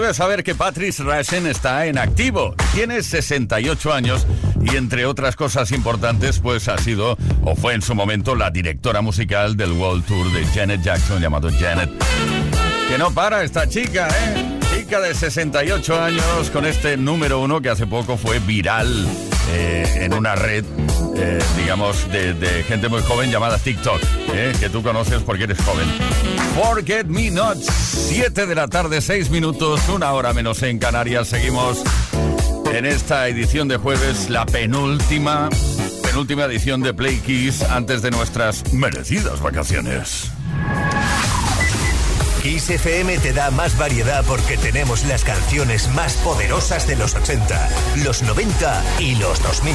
Debes saber que Patrice Rasen está en activo. Tiene 68 años y entre otras cosas importantes, pues ha sido o fue en su momento la directora musical del World Tour de Janet Jackson llamado Janet. Que no para esta chica, ¿eh? Chica de 68 años con este número uno que hace poco fue viral eh, en una red eh, digamos, de, gente muy joven llamada TikTok, eh, que tú conoces porque eres joven. Forget Me Not, 7 de la tarde, 6 minutos, una hora menos en Canarias. Seguimos en esta edición de jueves, la penúltima, penúltima edición de Play Kiss antes de nuestras merecidas vacaciones. Kiss FM te da más variedad porque tenemos las canciones más poderosas de los 80, los 90 y los 2000.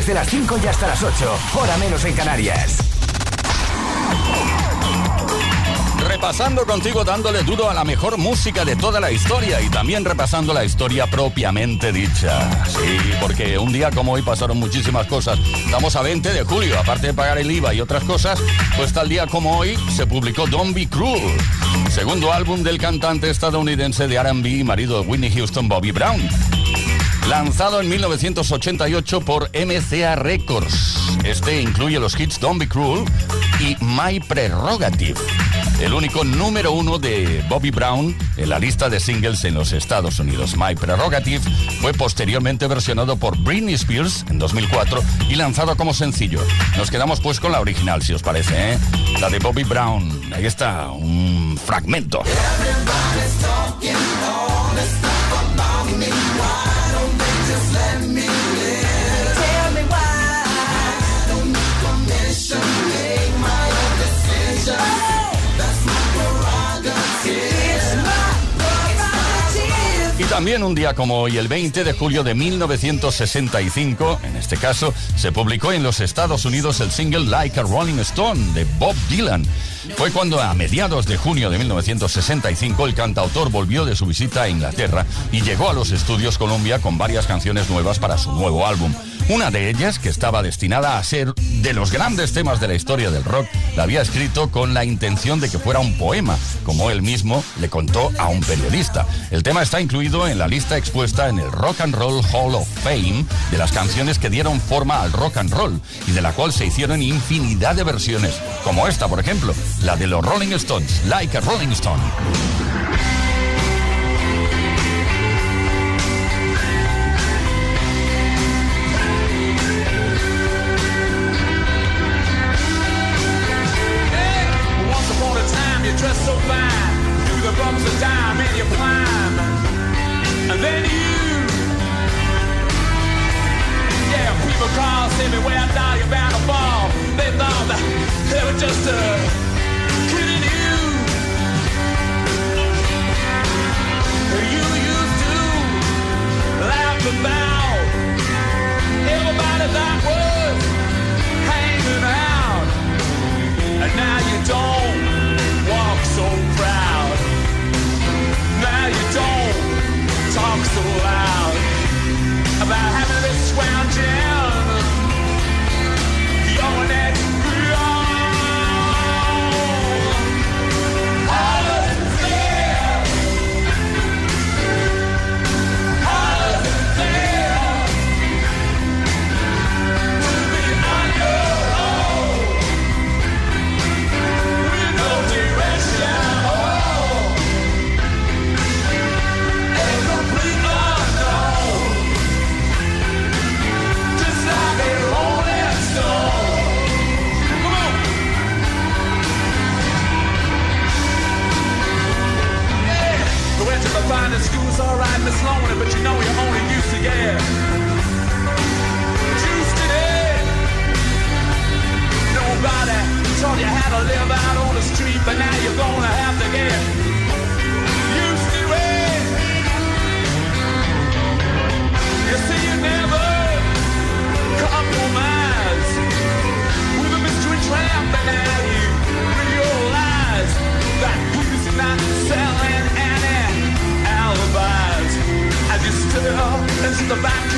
Desde las 5 y hasta las 8. Hora menos en Canarias. Repasando contigo, dándole duro a la mejor música de toda la historia y también repasando la historia propiamente dicha. Sí, porque un día como hoy pasaron muchísimas cosas. Estamos a 20 de julio, aparte de pagar el IVA y otras cosas, pues tal día como hoy se publicó Don't Be Cruel, segundo álbum del cantante estadounidense de RB y marido de Whitney Houston, Bobby Brown. Lanzado en 1988 por MCA Records. Este incluye los hits Don't Be Cruel y My Prerogative. El único número uno de Bobby Brown en la lista de singles en los Estados Unidos. My Prerogative fue posteriormente versionado por Britney Spears en 2004 y lanzado como sencillo. Nos quedamos pues con la original, si os parece, ¿eh? La de Bobby Brown. Ahí está, un fragmento. También un día como hoy, el 20 de julio de 1965, en este caso, se publicó en los Estados Unidos el single Like a Rolling Stone de Bob Dylan. Fue cuando a mediados de junio de 1965 el cantautor volvió de su visita a Inglaterra y llegó a los estudios Columbia con varias canciones nuevas para su nuevo álbum. Una de ellas, que estaba destinada a ser de los grandes temas de la historia del rock, la había escrito con la intención de que fuera un poema, como él mismo le contó a un periodista. El tema está incluido en la lista expuesta en el Rock and Roll Hall of Fame de las canciones que dieron forma al rock and roll y de la cual se hicieron infinidad de versiones, como esta, por ejemplo, la de los Rolling Stones, Like a Rolling Stone. Dressed so fine. Through the bumps of time, and you climb. And then you. Yeah, people call, say me where I thought you're bound to fall. They thought that they were just uh, endless loner, but you know you're only using air. Juice today. Nobody taught you how to live out on the street, but now you're gonna have to get. used to it. You see, you never compromise with a mystery tramp, and now you realize that we not sell. the back.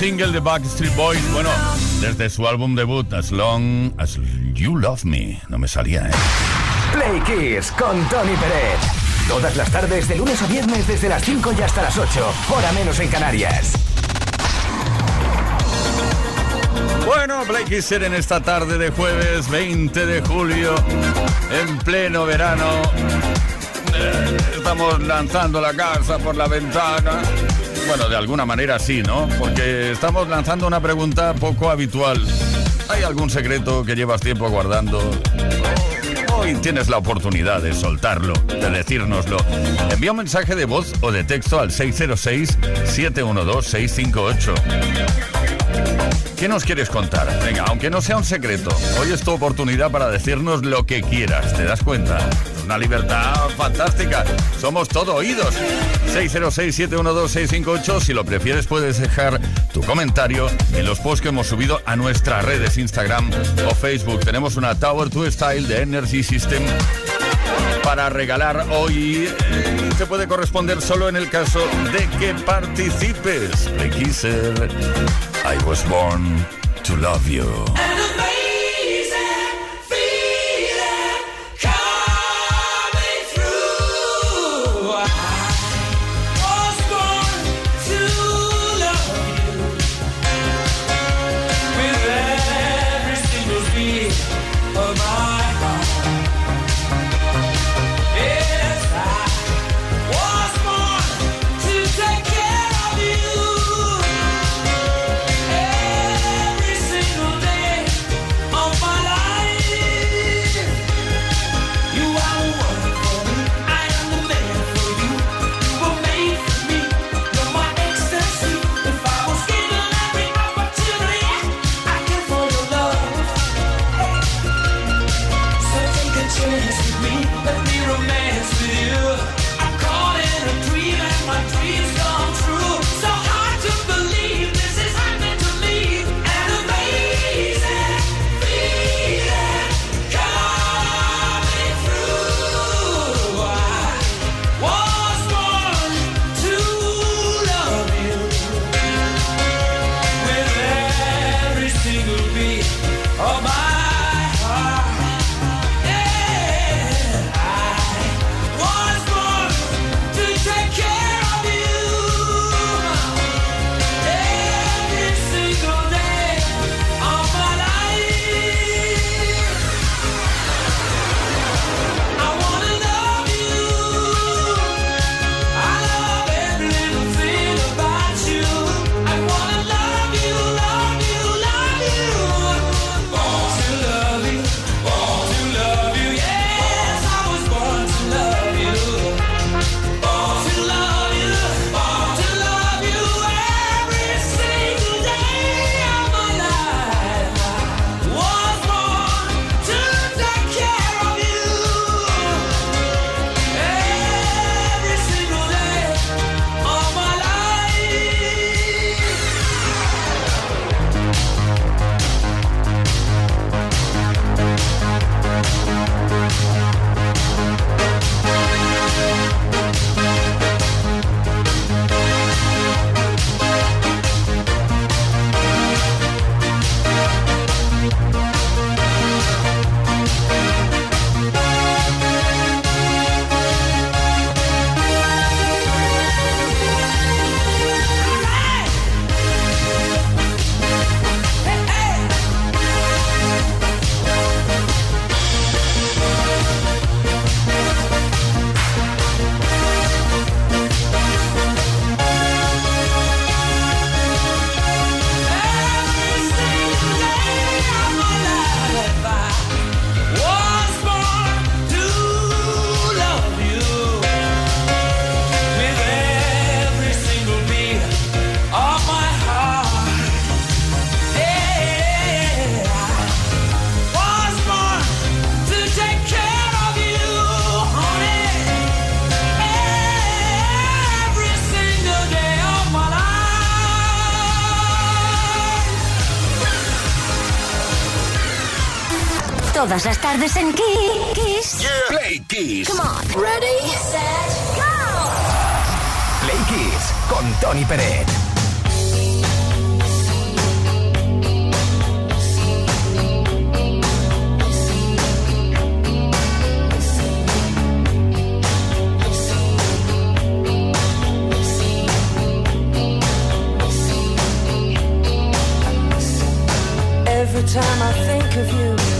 Single de Backstreet Boys. Bueno, desde su álbum debut, As Long As You Love Me. No me salía, ¿eh? Play Kiss con Tony Pérez. Todas las tardes, de lunes a viernes, desde las 5 y hasta las 8. Hora menos en Canarias. Bueno, Play Kiss en esta tarde de jueves 20 de julio, en pleno verano. Eh, Estamos lanzando la casa por la ventana. Bueno, de alguna manera sí, ¿no? Porque estamos lanzando una pregunta poco habitual. ¿Hay algún secreto que llevas tiempo guardando? Hoy tienes la oportunidad de soltarlo, de decírnoslo. Envía un mensaje de voz o de texto al 606-712-658. ¿Qué nos quieres contar? Venga, aunque no sea un secreto, hoy es tu oportunidad para decirnos lo que quieras, ¿te das cuenta? Una libertad fantástica. Somos todo oídos. 606-712-658. Si lo prefieres, puedes dejar tu comentario en los posts que hemos subido a nuestras redes Instagram o Facebook. Tenemos una Tower 2 Style de Energy System para regalar hoy. Te puede corresponder solo en el caso de que participes. Play Kisser. I was born to love you. todas las tardes en Kiss. Yeah. Play Kiss. Come on. Ready, set, go. Play Kiss con Tony Pérez. Every time I think of you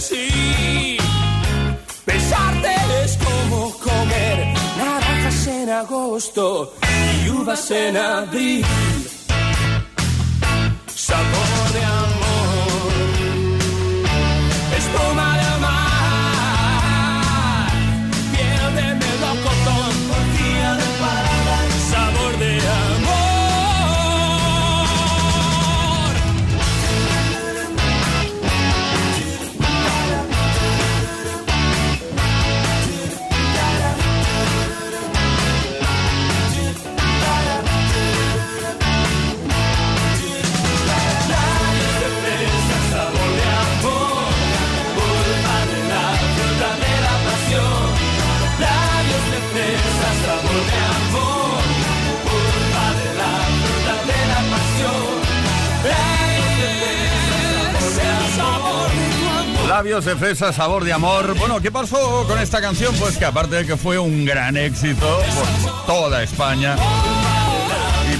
Frenesí. Besarte es como comer naranjas en agosto y uvas en abril. Sabor Labios de fresa, sabor de amor. Bueno, ¿qué pasó con esta canción? Pues que aparte de que fue un gran éxito por toda España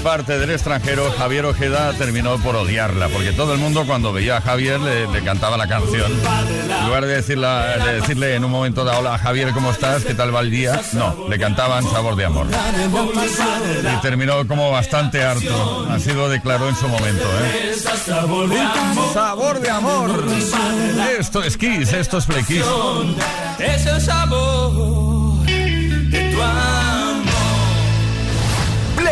parte del extranjero, Javier Ojeda terminó por odiarla, porque todo el mundo cuando veía a Javier le, le cantaba la canción. En lugar de, decirla- de decirle en un momento dado, hola Javier, ¿cómo estás? ¿Qué tal va el día? No, le cantaban sabor de amor. Y terminó como bastante harto. Así lo declaró en su momento. ¿eh? Sabor de amor. Sabor de amor. Esto es Kiss, esto es Play Kiss. Es el sabor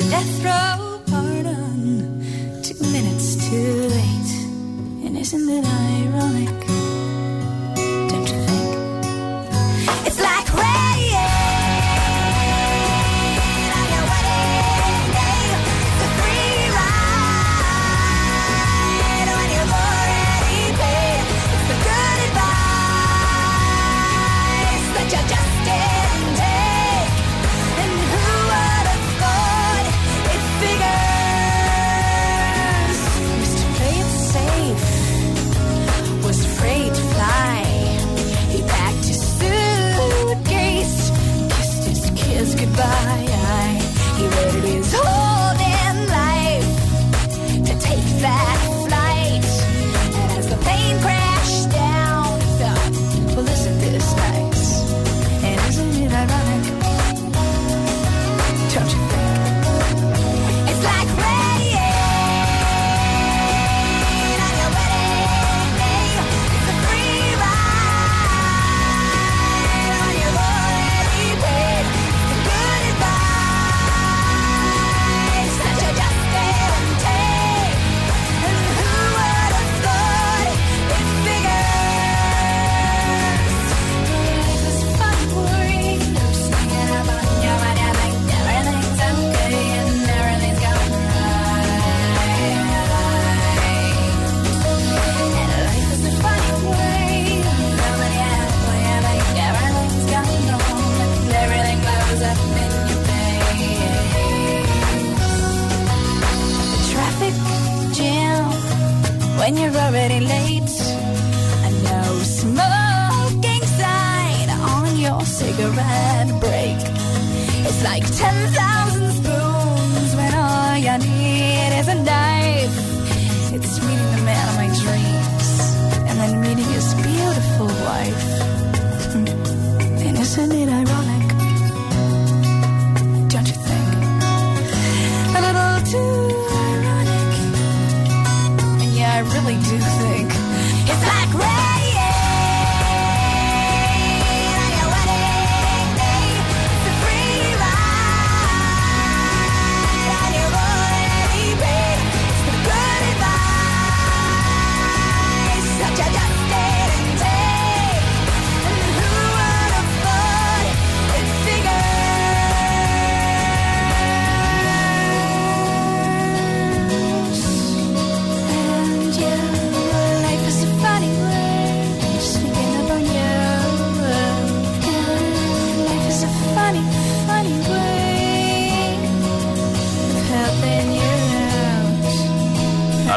to death row.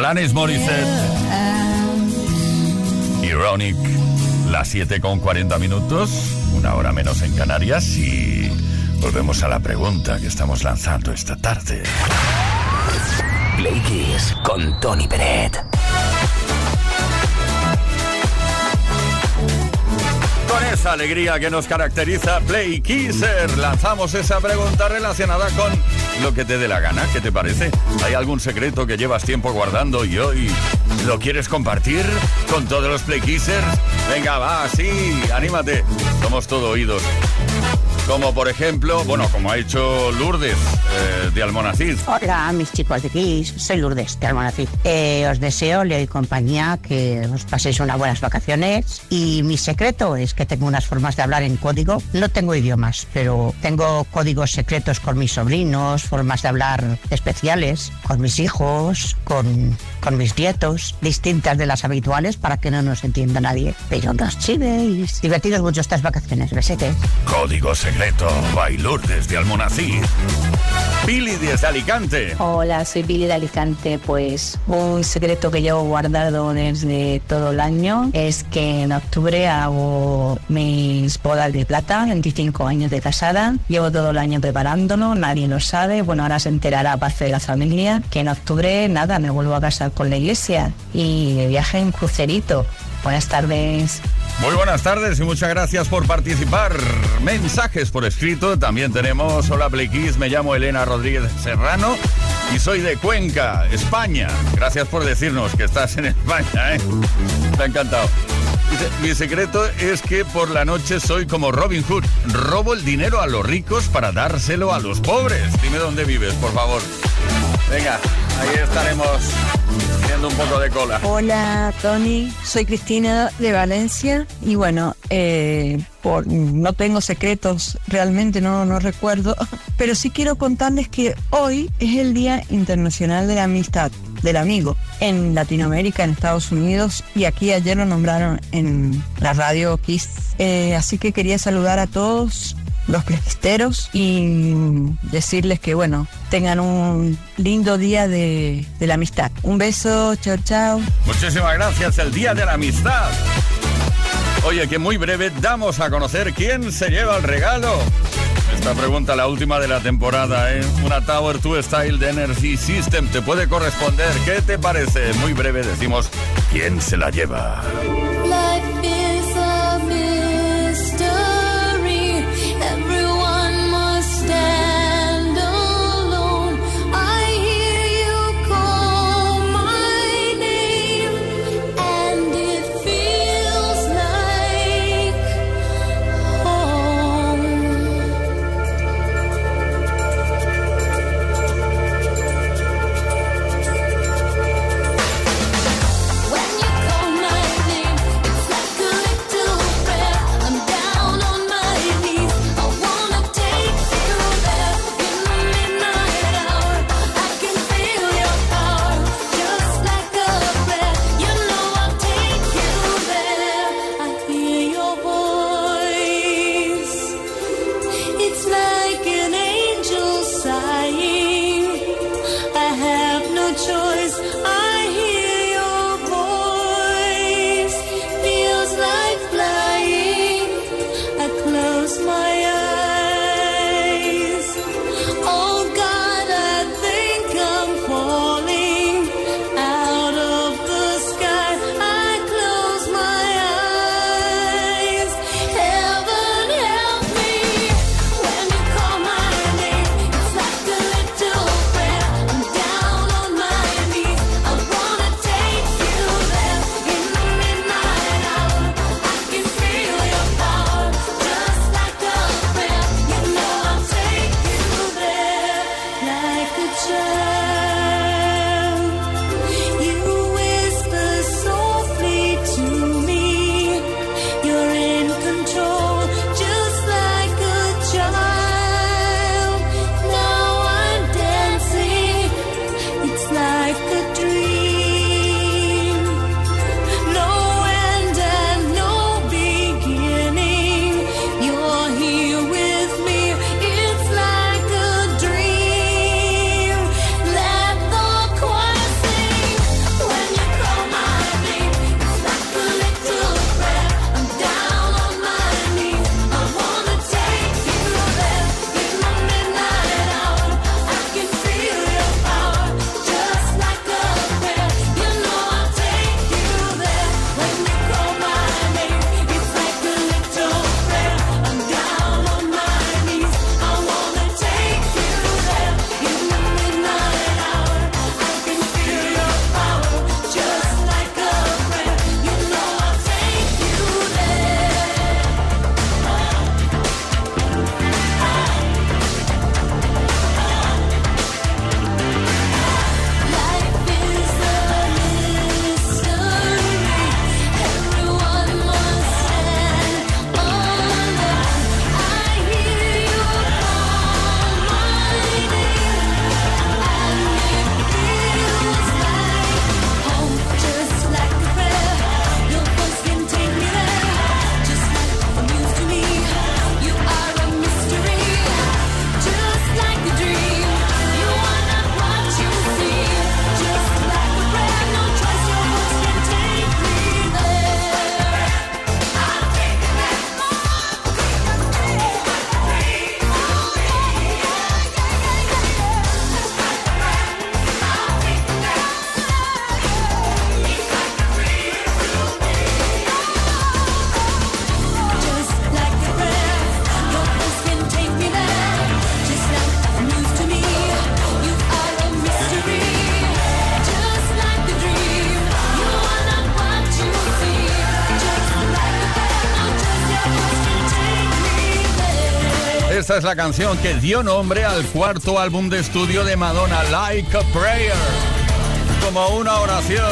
Alanis Morissette, Ironic, las 7 con 40 minutos, una hora menos en Canarias y volvemos a la pregunta que estamos lanzando esta tarde. Play Kiss con Tony Peret. Con esa alegría que nos caracteriza Play Kisser, lanzamos esa pregunta relacionada con lo que te dé la gana. ¿Qué te parece? ¿Hay algún secreto que llevas tiempo guardando y hoy lo quieres compartir con todos los Play Kissers? Venga, va, sí, anímate. Somos todo oídos. Como por ejemplo, bueno, como ha hecho Lourdes eh, de Almonacid. Hola, mis chicos de Kiss, soy Lourdes de Almonacid. Eh, os deseo, Leo y compañía, que os paséis unas buenas vacaciones. Y mi secreto es que tengo unas formas de hablar en código. No tengo idiomas, pero tengo códigos secretos con mis sobrinos, formas de hablar especiales, con mis hijos, con, con mis nietos, distintas de las habituales para que no nos entienda nadie. Pero no os chivéis. Divertidos mucho estas vacaciones, besetes. Código secreto by Lourdes de Almonacid. Billy desde Alicante. Hola, soy Billy de Alicante. Pues un secreto que llevo guardado desde todo el año es que en octubre hago mis bodas de plata, 25 años de casada. Llevo todo el año preparándolo, nadie lo sabe. Bueno, ahora se enterará parte de la familia que en octubre, nada, me vuelvo a casar con la iglesia y de viaje en crucerito. Buenas tardes. Muy buenas tardes y muchas gracias por participar. Mensajes por escrito. También tenemos, hola Plequis, me llamo Elena Rodríguez Serrano y soy de Cuenca, España. Gracias por decirnos que estás en España, ¿eh? Ha encantado. Mi secreto es que por la noche soy como Robin Hood. Robo el dinero a los ricos para dárselo a los pobres. Dime dónde vives, por favor. Venga, ahí estaremos Hola Tony, soy Cristina de Valencia. Y bueno, eh, por, no tengo secretos, realmente no, no recuerdo, pero sí quiero contarles que hoy es el Día Internacional de la Amistad, del amigo, en Latinoamérica, en Estados Unidos. Y aquí ayer lo nombraron en la radio Kiss. Eh, así que quería saludar a todos los plequisteros y decirles que bueno, tengan un lindo día de, de la amistad. Un beso, chao, chao. Muchísimas gracias, el Día de la Amistad. Oye, que muy breve damos a conocer quién se lleva el regalo. Esta pregunta, la última de la temporada, ¿eh? Una Tower 2 Style de Energy System te puede corresponder. ¿Qué te parece? Muy breve decimos quién se la lleva. Life is Es la canción que dio nombre al cuarto álbum de estudio de Madonna, Like a Prayer. Como una oración.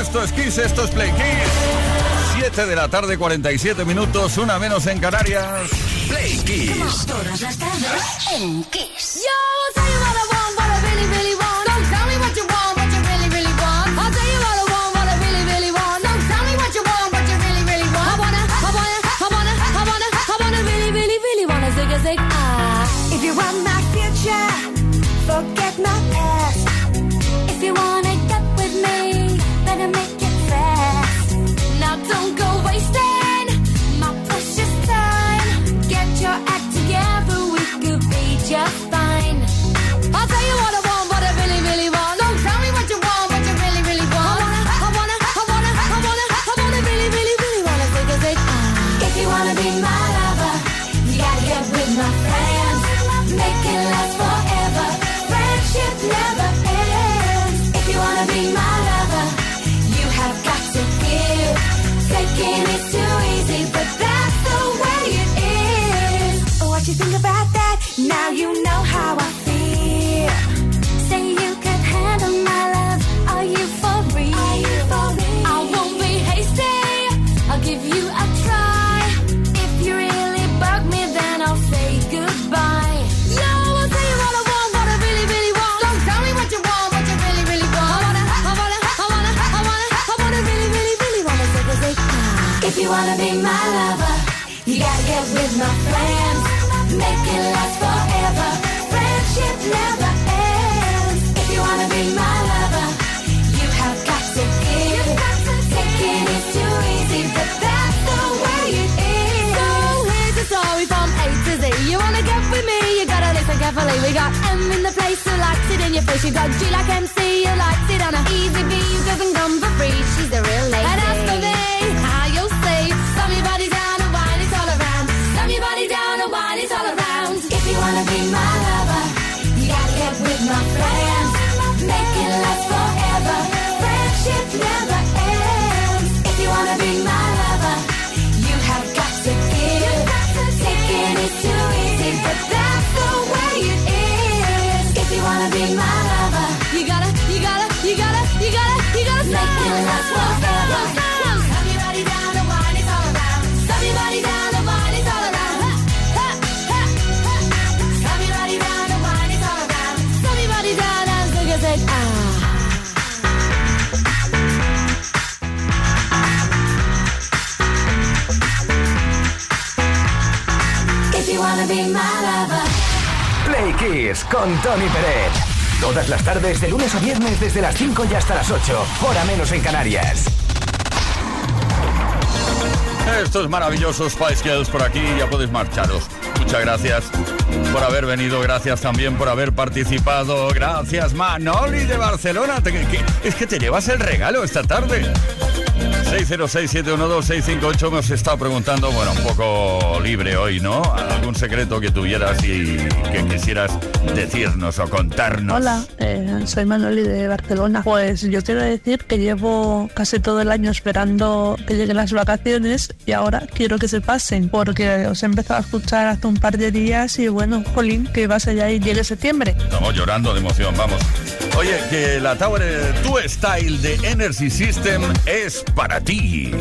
Esto es Kiss, esto es Play Kiss. 7 de la tarde, 47 minutos, una menos en Canarias. Play Kiss. En Kiss. family. We got M in the place who likes it in your face. You got G like MC who likes it on a Easy V You doesn't come for free. She's a real lady. Play Kiss con Tony Pérez. Todas las tardes, de lunes a viernes, desde las 5 y hasta las 8, hora menos en Canarias. Estos maravillosos Spice Girls por aquí, ya podéis marcharos. Muchas gracias por haber venido, gracias también por haber participado. Gracias, Manoli de Barcelona. Es que te llevas el regalo esta tarde. 606-712-658 hemos estado preguntando, bueno, un poco libre hoy, ¿no? ¿Algún secreto que tuvieras y que quisieras decirnos o contarnos? Hola, eh, soy Manoli de Barcelona. Pues yo quiero decir que llevo casi todo el año esperando que lleguen las vacaciones y ahora quiero que se pasen porque os he empezado a escuchar hace un par de días y bueno, jolín, que vas allá y llegue septiembre. Estamos llorando de emoción, vamos. Oye, que la Tower eh, Two Style de Energy System es para ti.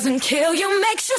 doesn't kill you makes you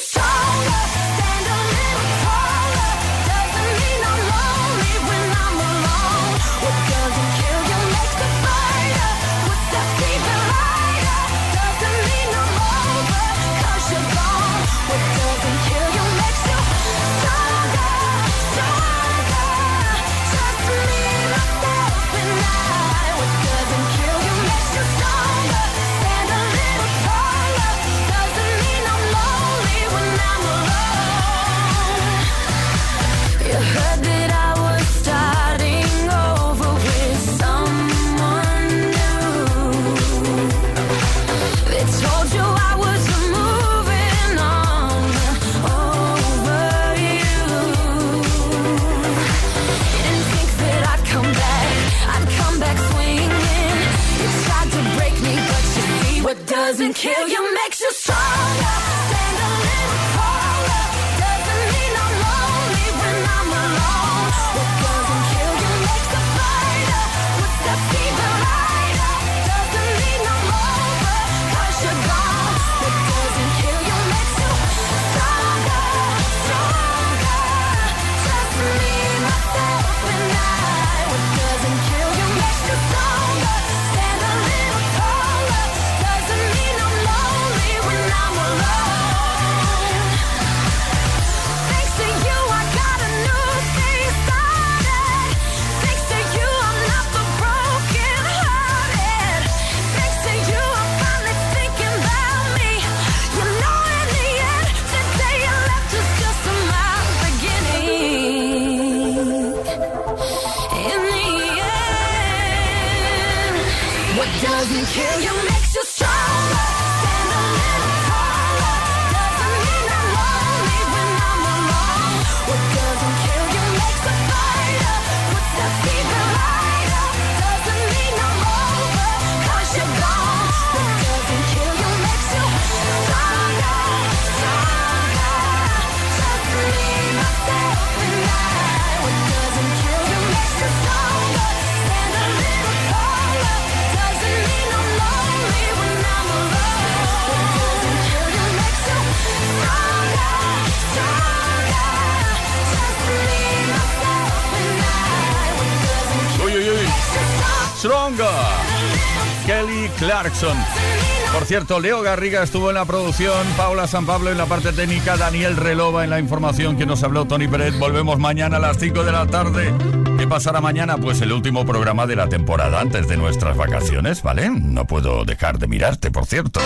cierto, Leo Garriga estuvo en la producción, Paula San Pablo en la parte técnica, Daniel Relova en la información que nos habló Tony Pérez. Volvemos mañana a las 5 de la tarde. ¿Qué pasará mañana? Pues el último programa de la temporada antes de nuestras vacaciones, ¿vale? No puedo dejar de mirarte, por cierto.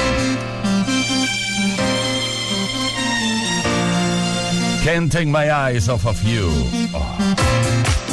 Can't take my eyes off of you. Oh.